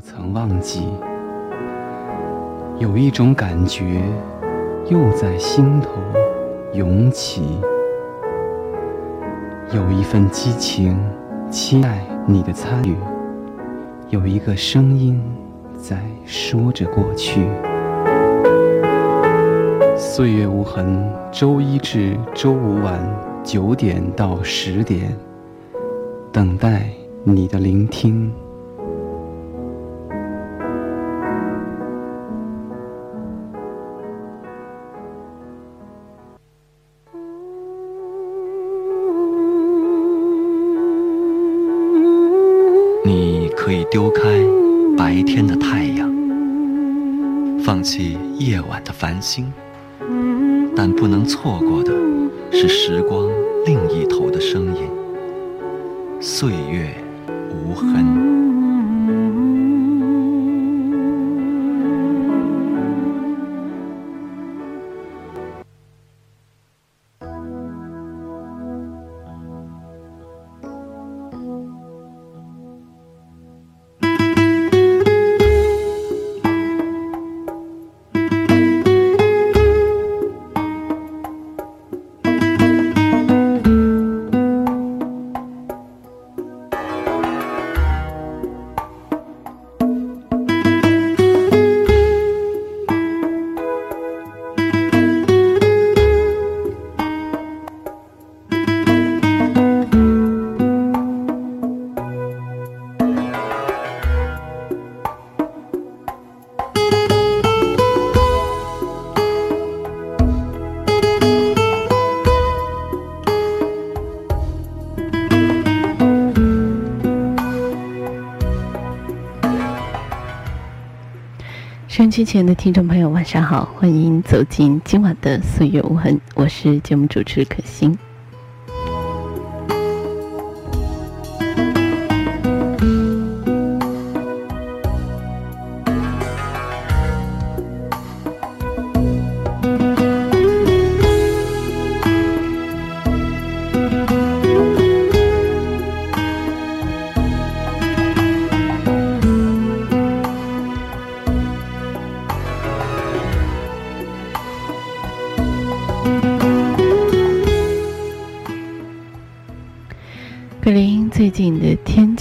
曾忘记。有一种感觉，又在心头涌起。有一份激情，期待你的参与。有一个声音在说着过去。岁月无痕，周一至周五晚九点到十点，等待你的聆听。可以丢开白天的太阳，放弃夜晚的繁星，但不能错过的是时光另一头的声音。岁月无痕。收音机前的听众朋友，晚上好，欢迎走进今晚的岁月无痕，我是节目主持可心。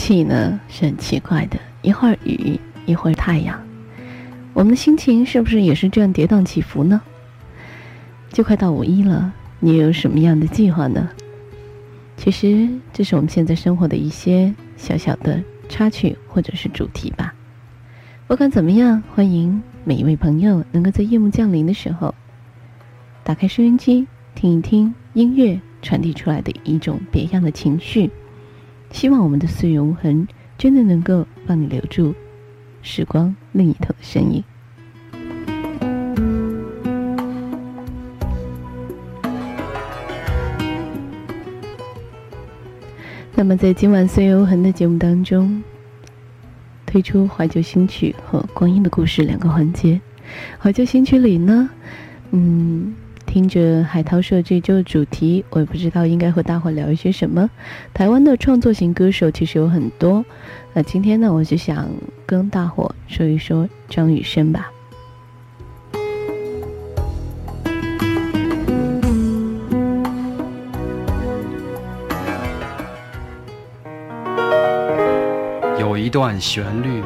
气呢是很奇怪的，一会儿雨，一会儿太阳。我们的心情是不是也是这样跌宕起伏呢？就快到五一了，你有什么样的计划呢？其实这是我们现在生活的一些小小的插曲或者是主题吧。不管怎么样，欢迎每一位朋友能够在夜幕降临的时候，打开收音机听一听音乐传递出来的一种别样的情绪。希望我们的岁月无痕真的能够帮你留住时光另一头的身影。那么，在今晚岁月无痕的节目当中，推出怀旧新曲和光阴的故事两个环节。怀旧新曲里呢，嗯。听着海涛说这周的主题，我也不知道应该和大伙聊一些什么。台湾的创作型歌手其实有很多，那今天呢，我就想跟大伙说一说张雨生吧。有一段旋律，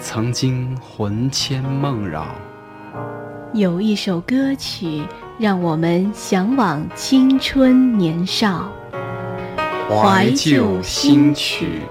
曾经魂牵梦绕；有一首歌曲。让我们向往青春年少，怀旧新曲。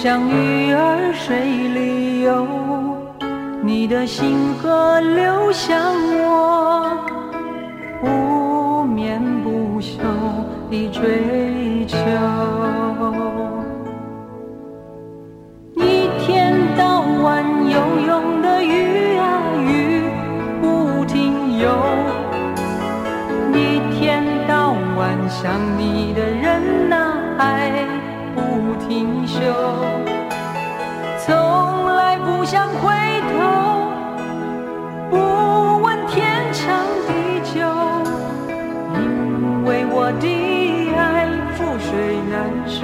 像鱼儿水里游，你的心河流向我，不眠不休的追求。一天到晚游泳的鱼啊鱼，不停游。一天到晚想你的人呐、爱不停休。从来不想回头，不问天长地久，因为我的爱覆水难收。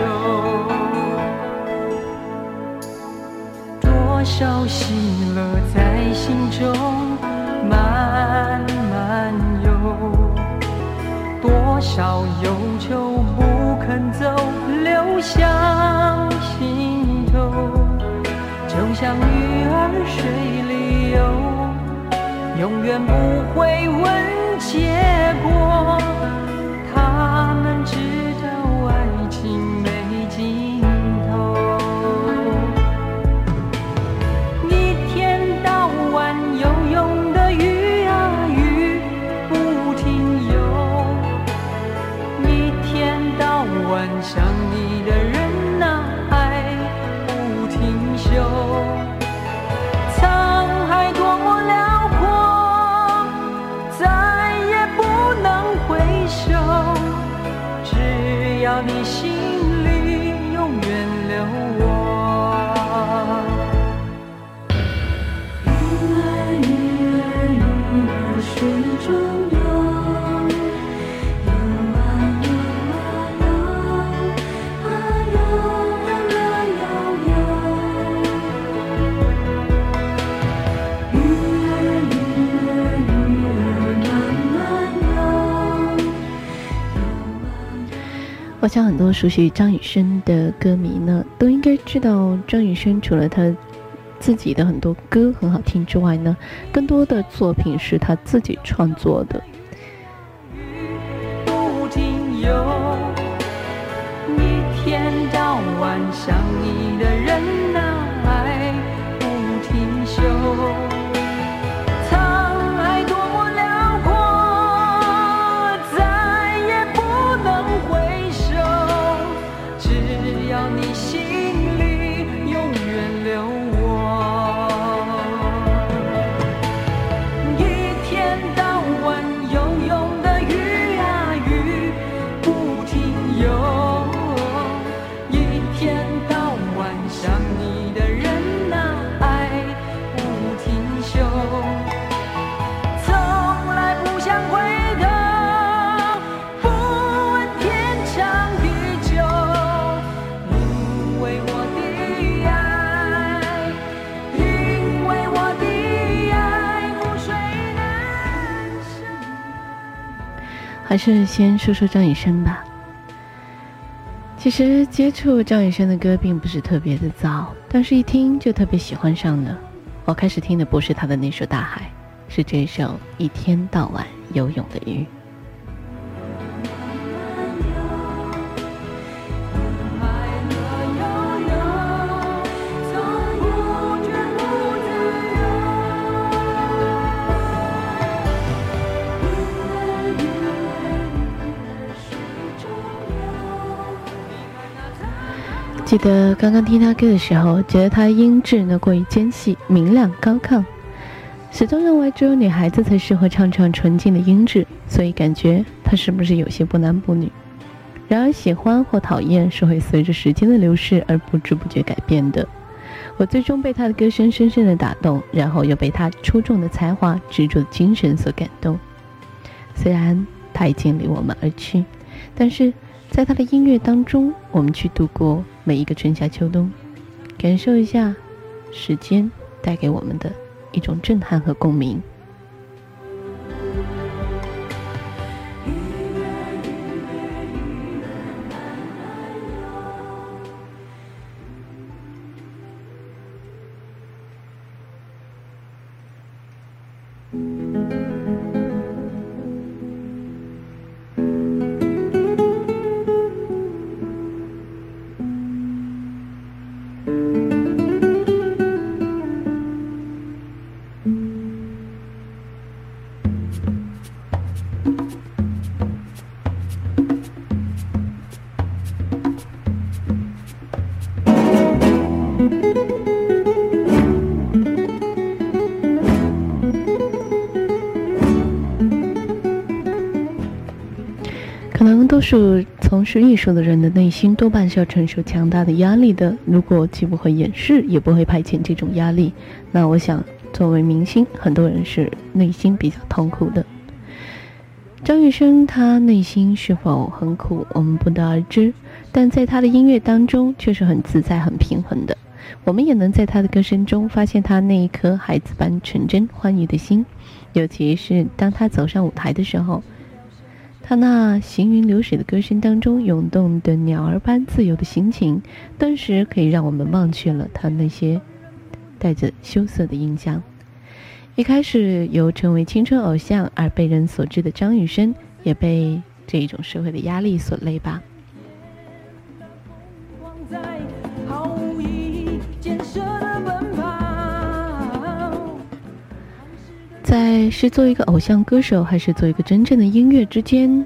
多少喜乐在心中少有愁不肯走，流向心头，就像鱼儿水里游，永远不会问结果。我想很多熟悉张雨生的歌迷呢，都应该知道张雨生除了他自己的很多歌很好听之外呢，更多的作品是他自己创作的。不停游，一天到晚想你的人还是先说说张雨生吧。其实接触张雨生的歌并不是特别的早，但是一听就特别喜欢上了。我开始听的不是他的那首《大海》，是这首《一天到晚游泳的鱼》。记得刚刚听他歌的时候，觉得他音质呢过于尖细、明亮、高亢，始终认为只有女孩子才适合唱唱纯净的音质，所以感觉他是不是有些不男不女？然而，喜欢或讨厌是会随着时间的流逝而不知不觉改变的。我最终被他的歌声深深的打动，然后又被他出众的才华、执着的精神所感动。虽然他已经离我们而去，但是在他的音乐当中我们去度过每一个春夏秋冬感受一下时间带给我们的一种震撼和共鸣。能多数从事艺术的人的内心多半是要承受强大的压力的。如果既不会掩饰，也不会排遣这种压力，那我想，作为明星，很多人是内心比较痛苦的。张雨生他内心是否很苦，我们不得而知，但在他的音乐当中却是很自在、很平衡的。我们也能在他的歌声中发现他那一颗孩子般纯真、欢愉的心，尤其是当他走上舞台的时候。他那行云流水的歌声当中涌动的鸟儿般自由的心情，顿时可以让我们忘却了他那些带着羞涩的印象。一开始由成为青春偶像而被人所知的张雨生，也被这一种社会的压力所累吧。在是做一个偶像歌手，还是做一个真正的音乐之间，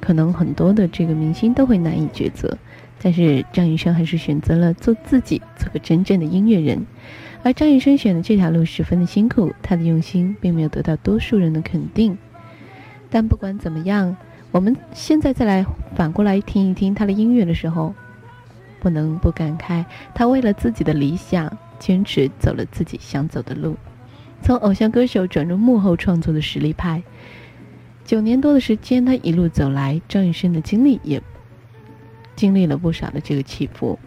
可能很多的这个明星都会难以抉择。但是张雨生还是选择了做自己，做个真正的音乐人。而张雨生选的这条路十分的辛苦，他的用心并没有得到多数人的肯定。但不管怎么样，我们现在再来反过来听一听他的音乐的时候，不能不感慨，他为了自己的理想，坚持走了自己想走的路。从偶像歌手转入幕后创作的实力派，九年多的时间，他一路走来，张雨生的经历也经历了不少的这个起伏。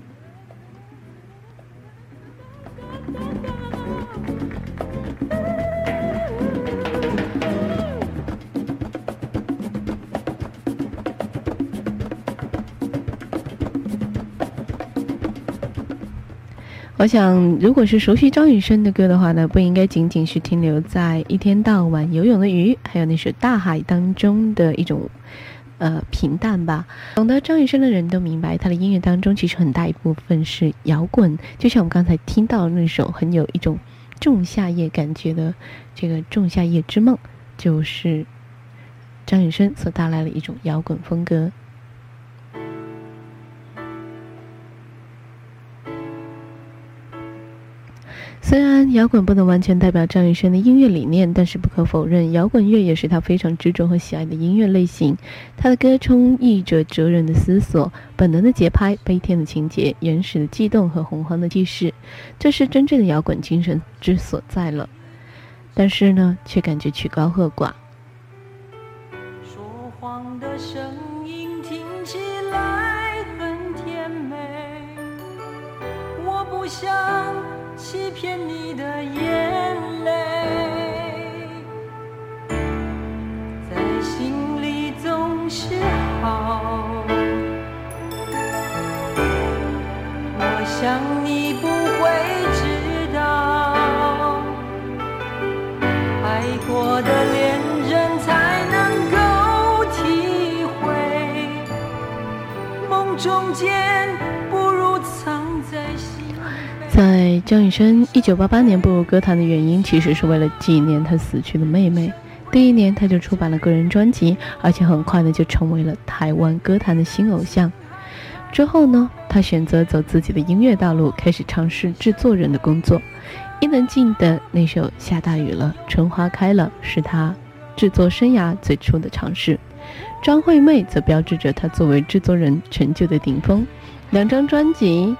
我想，如果是熟悉张雨生的歌的话呢，不应该仅仅是停留在一天到晚游泳的鱼，还有那首《大海》当中的一种，呃，平淡吧。懂得张雨生的人都明白，他的音乐当中其实很大一部分是摇滚，就像我们刚才听到那首很有一种仲夏夜感觉的这个《仲夏夜之梦》，就是张雨生所带来的一种摇滚风格。虽然摇滚不能完全代表张雨生的音乐理念，但是不可否认，摇滚乐也是他非常执着和喜爱的音乐类型。他的歌充溢着哲人的思索、本能的节拍、悲天的情节、原始的悸动和洪荒的气势，这是真正的摇滚精神之所在了。但是呢，却感觉曲高和寡。说谎的声音听起来很甜美，我不想欺骗你的眼泪，在心里总是好。我想江雨生一九八八年步入歌坛的原因，其实是为了纪念他死去的妹妹。第一年他就出版了个人专辑，而且很快呢就成为了台湾歌坛的新偶像。之后呢，他选择走自己的音乐道路，开始尝试制作人的工作。伊能静的那首《下大雨了，春花开了》是他制作生涯最初的尝试。张惠妹则标志着他作为制作人成就的顶峰。两张专辑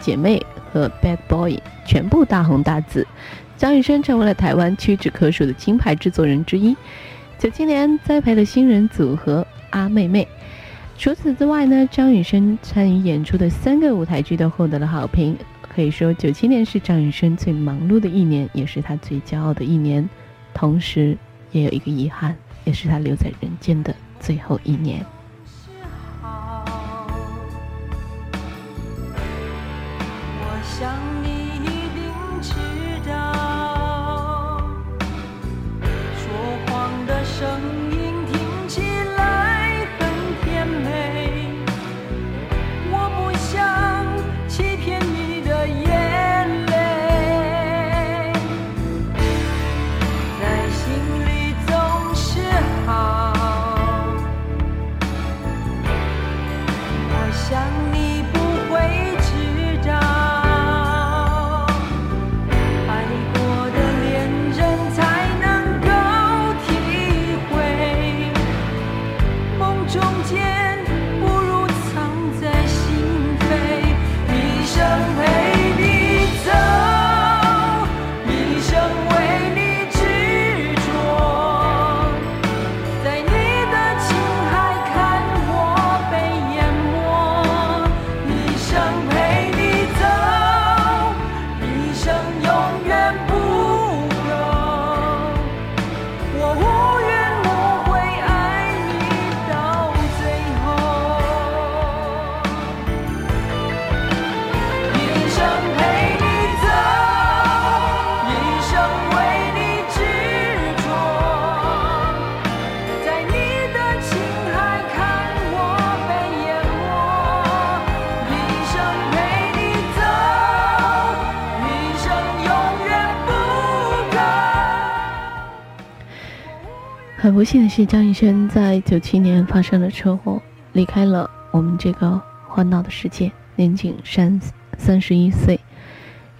《姐妹》和《Bad Boy》全部大红大紫，张雨生成为了台湾屈指可数的金牌制作人之一。九七年栽培了新人组合阿妹妹。除此之外呢，张雨生参与演出的三个舞台剧都获得了好评。可以说，九七年是张雨生最忙碌的一年，也是他最骄傲的一年。同时，也有一个遗憾，也是他留在人间的最后一年。想。不幸的是，张雨生在九七年发生了车祸，离开了我们这个欢闹的世界，年仅三三十一岁。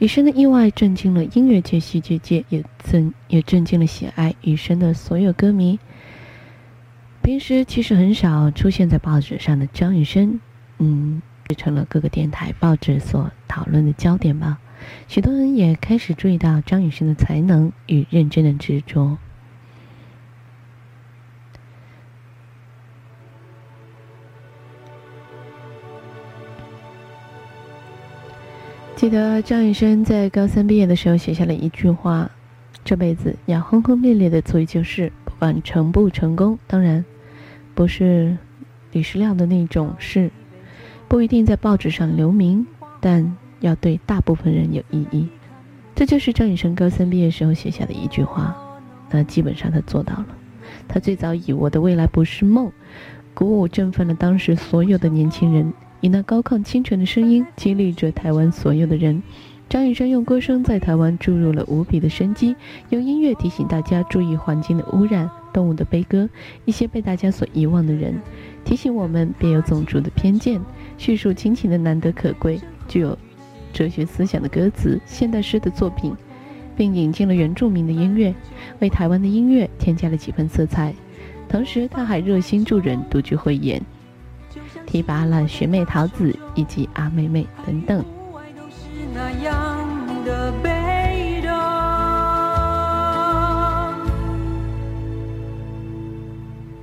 雨生的意外震惊了音乐界、戏剧界，也震也震惊了喜爱雨生的所有歌迷。平时其实很少出现在报纸上的张雨生，嗯，成了各个电台、报纸所讨论的焦点吧。许多人也开始注意到张雨生的才能与认真的执着。记得张雨生在高三毕业的时候写下了一句话：“这辈子要轰轰烈烈的做一件事，不管成不成功，当然不是李时亮的那种事，不一定在报纸上留名，但要对大部分人有意义。”这就是张雨生高三毕业时候写下的一句话。那基本上他做到了。他最早以“我的未来不是梦”鼓舞振奋了当时所有的年轻人。以那高亢清纯的声音激励着台湾所有的人。张雨生用歌声在台湾注入了无比的生机，用音乐提醒大家注意环境的污染、动物的悲歌、一些被大家所遗忘的人，提醒我们别有种族的偏见，叙述亲情的难得可贵，具有哲学思想的歌词、现代诗的作品，并引进了原住民的音乐，为台湾的音乐添加了几分色彩。同时，他还热心助人，独具慧眼。提拔了学妹桃子以及阿妹妹等等。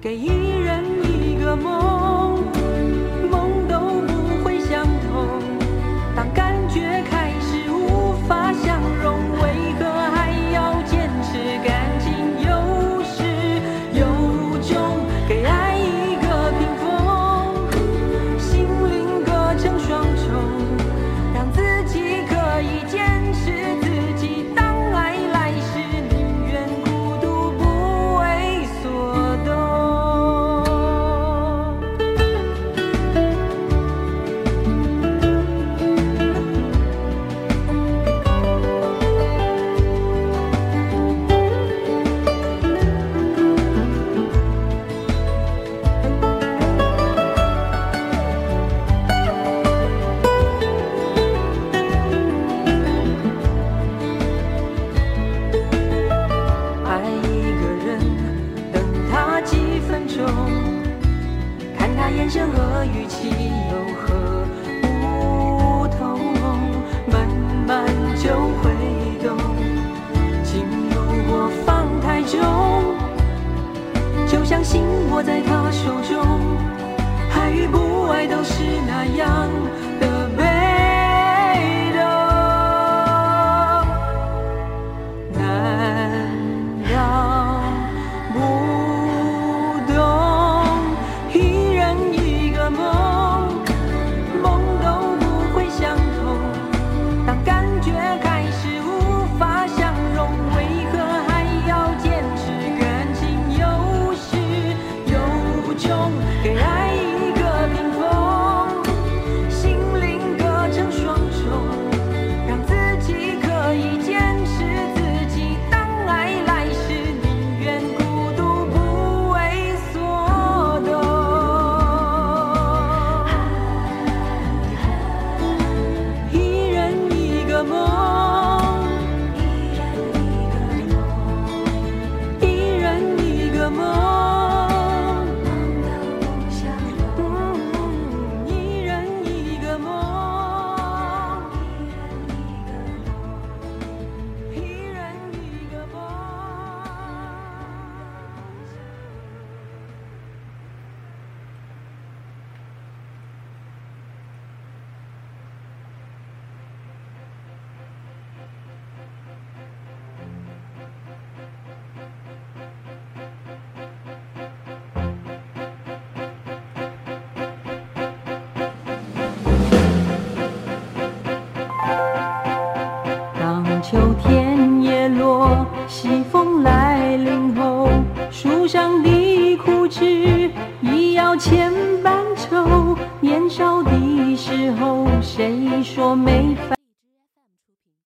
给一握在他手中，爱与不爱都是那样。